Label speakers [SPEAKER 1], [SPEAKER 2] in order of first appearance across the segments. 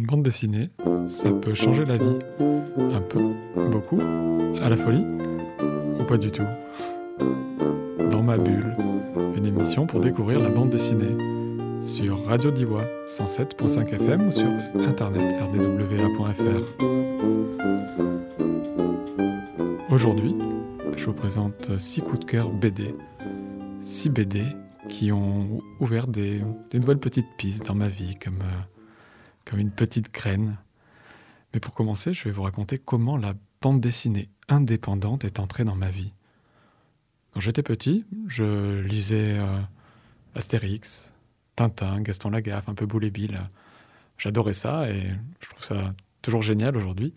[SPEAKER 1] Une bande dessinée, ça peut changer la vie. Un peu, beaucoup, à la folie ou pas du tout. Dans ma bulle, une émission pour découvrir la bande dessinée sur Radio Diwa 107.5 FM ou sur internet rdwa.fr. Aujourd'hui, je vous présente 6 coups de cœur BD. 6 BD qui ont ouvert des, nouvelles petites pistes dans ma vie, comme, euh, comme une petite graine. Mais pour commencer, je vais vous raconter comment la bande dessinée indépendante est entrée dans ma vie. Quand j'étais petit, je lisais euh, Astérix, Tintin, Gaston Lagaffe, un peu Boule Bill. J'adorais ça et je trouve ça toujours génial aujourd'hui,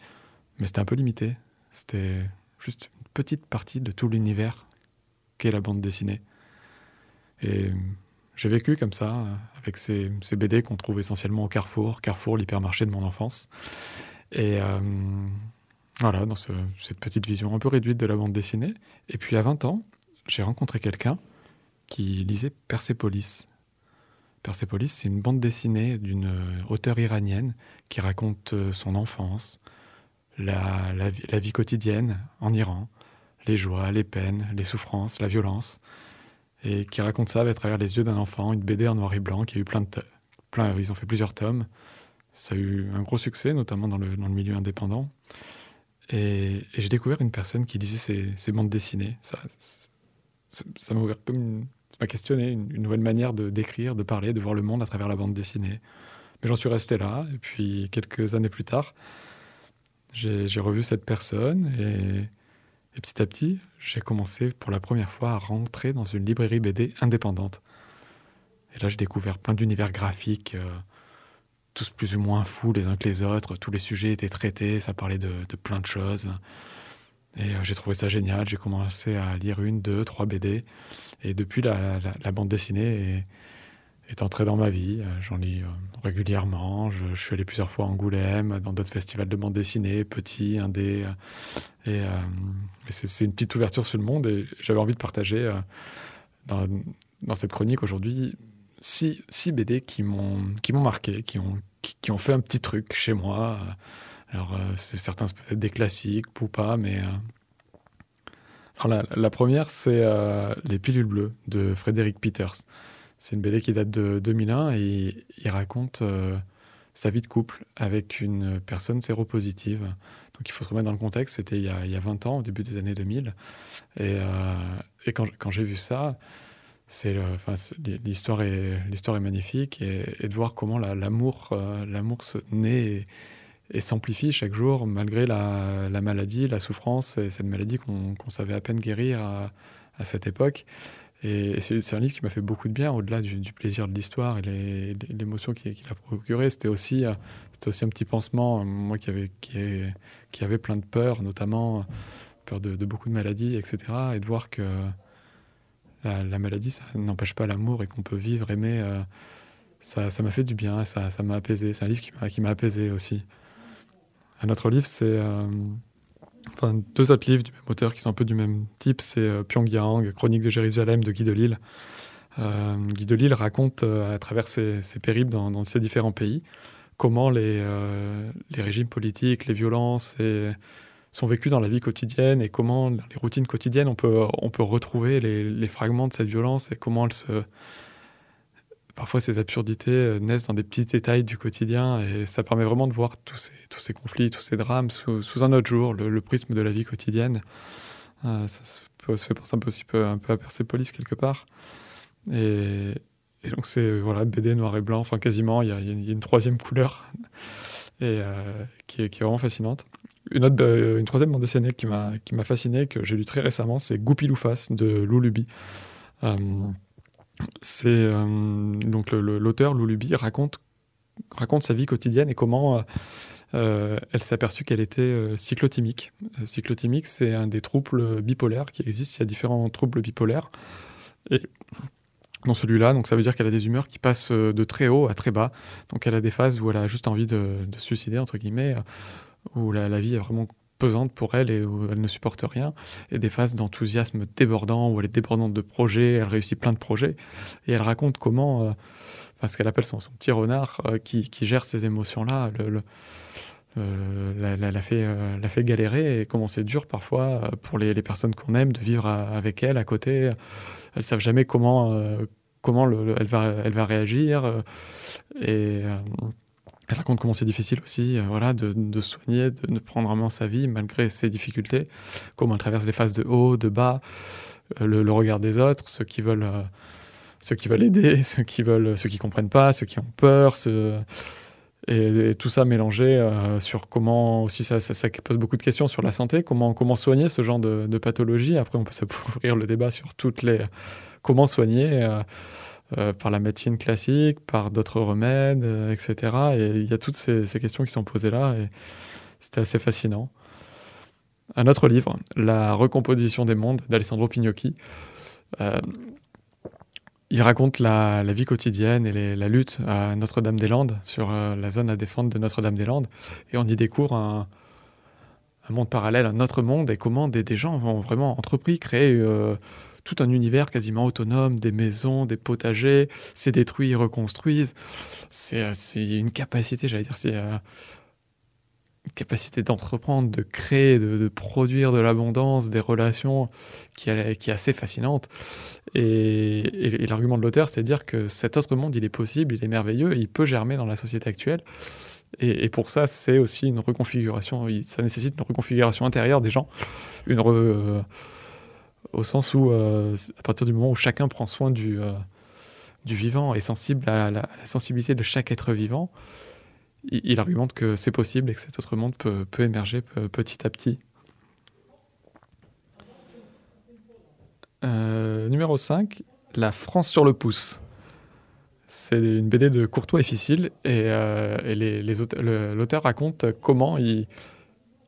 [SPEAKER 1] mais c'était un peu limité. C'était juste une petite partie de tout l'univers qu'est la bande dessinée. Et j'ai vécu comme ça, avec ces, BD qu'on trouve essentiellement au Carrefour, Carrefour, l'hypermarché de mon enfance. Et euh, voilà, dans cette petite vision un peu réduite de la bande dessinée. Et puis à 20 ans, j'ai rencontré quelqu'un qui lisait Persepolis. Persepolis, c'est une bande dessinée d'une auteure iranienne qui raconte son enfance, la vie quotidienne en Iran, les joies, les peines, les souffrances, la violence et qui raconte ça à travers les yeux d'un enfant, une BD en noir et blanc qui a eu plein de plein, ils ont fait plusieurs tomes. Ça a eu un gros succès, notamment dans le, dans le milieu indépendant. Et, j'ai découvert une personne qui lisait ces, bandes dessinées. Ça, ça m'a ouvert comme m'a questionné une, nouvelle manière de d'écrire, de parler, de voir le monde à travers la bande dessinée. Mais j'en suis resté là. Et puis quelques années plus tard, j'ai revu cette personne et et petit à petit, j'ai commencé pour la première fois à rentrer dans une librairie BD indépendante. Et là, j'ai découvert plein d'univers graphiques, euh, tous plus ou moins fous les uns que les autres. Tous les sujets étaient traités, ça parlait de, plein de choses. Et euh, j'ai trouvé ça génial. J'ai commencé à lire une, deux, trois BD. Et depuis, la, bande dessinée est entré dans ma vie. Euh, j'en lis euh, régulièrement. Je, suis allé plusieurs fois à Angoulême, dans d'autres festivals de bande dessinée, petits, indé. Euh, et, c'est une petite ouverture sur le monde. Et j'avais envie de partager dans, cette chronique aujourd'hui six, BD qui m'ont marqué, qui ont, qui, ont fait un petit truc chez moi. Alors, certains, c'est peut-être des classiques ou pas, mais. Alors la, première, c'est Les pilules bleues de Frédéric Peters. C'est une BD qui date de 2001 et il raconte euh, sa vie de couple avec une personne séropositive. Donc il faut se remettre dans le contexte, c'était il, y a 20 ans, au début des années 2000. Et, euh, quand, j'ai vu ça, c'est l'histoire est magnifique et, de voir comment l'amour euh, l'amour se naît et, s'amplifie chaque jour malgré la, la, maladie, la souffrance et cette maladie qu'on savait à peine guérir à cette époque. Et c'est un livre qui m'a fait beaucoup de bien, au-delà du, plaisir de l'histoire et l'émotion qu'il a procuré. C'était aussi, euh, un petit pansement, euh, moi qui avait, plein de peurs, notamment peur de, beaucoup de maladies, etc. Et de voir que la, maladie, ça n'empêche pas l'amour et qu'on peut vivre, aimer, euh, ça m'a fait du bien, ça m'a apaisé. C'est un livre qui m'a apaisé aussi. Un autre livre, c'est enfin, deux autres livres du même auteur qui sont un peu du même type, c'est euh, Pyongyang, Chronique de Jérusalem de Guy Delisle. Euh, Guy Delisle raconte euh, à travers ses, périples dans, ces différents pays comment les, euh, régimes politiques, les violences sont vécus dans la vie quotidienne et comment les routines quotidiennes on peut, on peut retrouver les, les fragments de cette violence et comment elles se, parfois ces absurdités euh, naissent dans des petits détails du quotidien et ça permet vraiment de voir tous ces, conflits, tous ces drames sous, un autre jour, le, prisme de la vie quotidienne. Euh, ça se, fait penser un peu, aussi peu, un peu à Persepolis quelque part. Et, donc c'est voilà BD noir et blanc, enfin quasiment, il y a, une troisième couleur et euh, qui, est, qui, est, vraiment fascinante. Une, autre, une troisième bande dessinée qui m'a fasciné, que j'ai lu très récemment, c'est Goupil ou Face de Lou Luby. Euh, donc l'auteur Loulubi raconte raconte sa vie quotidienne et comment euh, euh, elle s'est aperçue qu'elle était cyclotimique. cyclotimique, c'est un des troubles bipolaires qui existent. Il y a différents troubles bipolaires. Et dans celui-là, donc ça veut dire qu'elle a des humeurs qui passent de très haut à très bas. Donc elle a des phases où elle a juste envie de, se suicider, entre guillemets, où la, vie est vraiment pesante pour elle et où elle ne supporte rien, et des phases d'enthousiasme débordant, où elle est débordante de projets, elle réussit plein de projets, et elle raconte comment, euh, ce qu'elle appelle son, petit renard, euh, qui, gère ces émotions-là, le, euh, la, fait, la fait galérer, et comment c'est dur parfois pour les, personnes qu'on aime de vivre avec elle à côté. Elles savent jamais comment, comment elle, va, elle va réagir, et elle raconte comment c'est difficile aussi euh, voilà, de, de, soigner, de, prendre en main sa vie malgré ses difficultés, comment elle traverse les phases de haut, de bas, euh, le, regard des autres, ceux qui veulent, euh, ceux qui veulent aider, ceux qui veulent, ceux qui comprennent pas, ceux qui ont peur, et, tout ça mélangé sur comment aussi ça, ça, pose beaucoup de questions sur la santé, comment, comment soigner ce genre de, de pathologie. Après, on peut ouvrir le débat sur toutes les comment soigner. Euh, par la médecine classique, par d'autres remèdes, euh, etc. Et il y a toutes ces, questions qui sont posées là, et c'était assez fascinant. Un autre livre, La recomposition des mondes d'Alessandro Pignocchi. Euh, il raconte la, vie quotidienne et la lutte à Notre-Dame-des-Landes, sur la zone à défendre de Notre-Dame-des-Landes. Et on y découvre un, monde parallèle, un autre monde, et comment des, gens ont vraiment entrepris, créé tout un univers quasiment autonome, des maisons, des potagers, c'est détruit, ils reconstruisent. C'est euh, une capacité, j'allais dire, c'est euh, une capacité d'entreprendre, de créer, de, produire de l'abondance, des relations qui, qui, est assez fascinante. Et, l'argument de l'auteur, c'est de dire que cet autre monde, il est possible, il est merveilleux, il peut germer dans la société actuelle. Et, pour ça, c'est aussi une reconfiguration, ça nécessite une reconfiguration intérieure des gens, une au sens où, euh, à partir du moment où chacun prend soin du, euh, du vivant et sensible à la, sensibilité de chaque être vivant, il, argumente que c'est possible et que cet autre monde peut, peut émerger petit à petit. Euh, numéro 5, La France sur le pouce. C'est une BD de Courtois et Ficile et, l'auteur raconte comment il,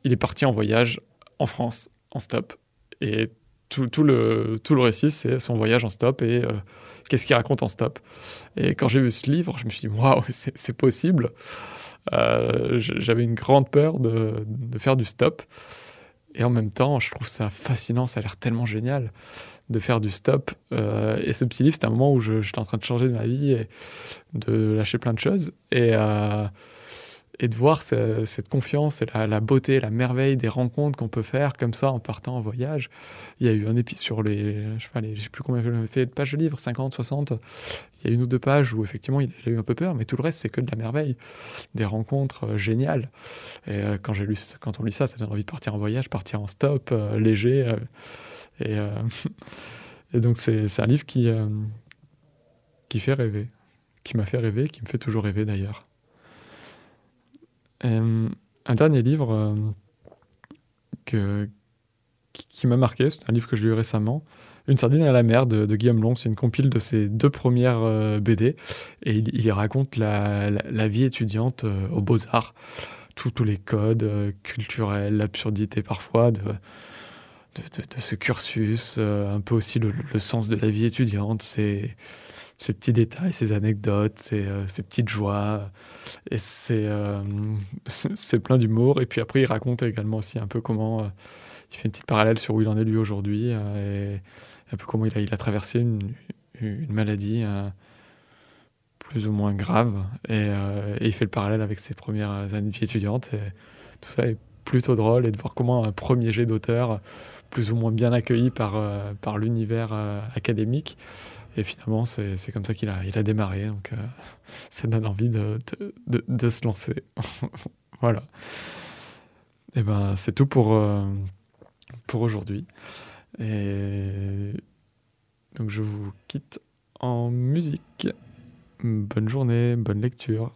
[SPEAKER 1] il est parti en voyage en France, en stop. Et tout, le, tout le récit, c'est son voyage en stop et euh, qu'est-ce qu'il raconte en stop. Et quand j'ai vu ce livre, je me suis dit, waouh, c'est possible. Euh, j'avais une grande peur de, de, faire du stop. Et en même temps, je trouve ça fascinant, ça a l'air tellement génial de faire du stop. Euh, et ce petit livre, c'était un moment où j'étais en train de changer de ma vie et de lâcher plein de choses. Et et de voir cette confiance et la, beauté, la merveille des rencontres qu'on peut faire comme ça en partant en voyage. Il y a eu un épisode sur les, je sais sais plus combien il fait de pages de livres, 50, 60. Il y a une ou deux pages où effectivement il a eu un peu peur, mais tout le reste c'est que de la merveille, des rencontres euh, géniales. Et euh, quand j'ai lu, quand on lit ça, ça donne envie de partir en voyage, partir en stop, euh, léger. et, et, donc c'est un livre qui qui fait rêver, qui m'a fait rêver, qui me fait toujours rêver d'ailleurs. Euh, un dernier livre euh, qui, m'a marqué, c'est un livre que j'ai lu récemment. Une sardine à la mer de, Guillaume Long, c'est une compile de ses deux premières euh, BD et il, il raconte la, vie étudiante aux beaux-arts, tous les codes culturels, l'absurdité parfois de, ce cursus, un peu aussi le, le, sens de la vie étudiante, c'est ces petits détails, ces anecdotes, ces, euh, petites joies. Et euh, c'est plein d'humour. Et puis après, il raconte également aussi un peu comment. Euh, il fait une petite parallèle sur où il en est lui aujourd'hui et un peu comment il a, traversé une, maladie plus ou moins grave. Et, il fait le parallèle avec ses premières années de vie étudiante. Tout ça est plutôt drôle et de voir comment un premier jet d'auteur, plus ou moins bien accueilli par l'univers académique, et finalement, c'est comme ça qu'il a, démarré. Donc, euh, ça donne envie de, se lancer. voilà. Et ben, c'est tout pour, euh, pour aujourd'hui. Et donc, je vous quitte en musique. Bonne journée, bonne lecture.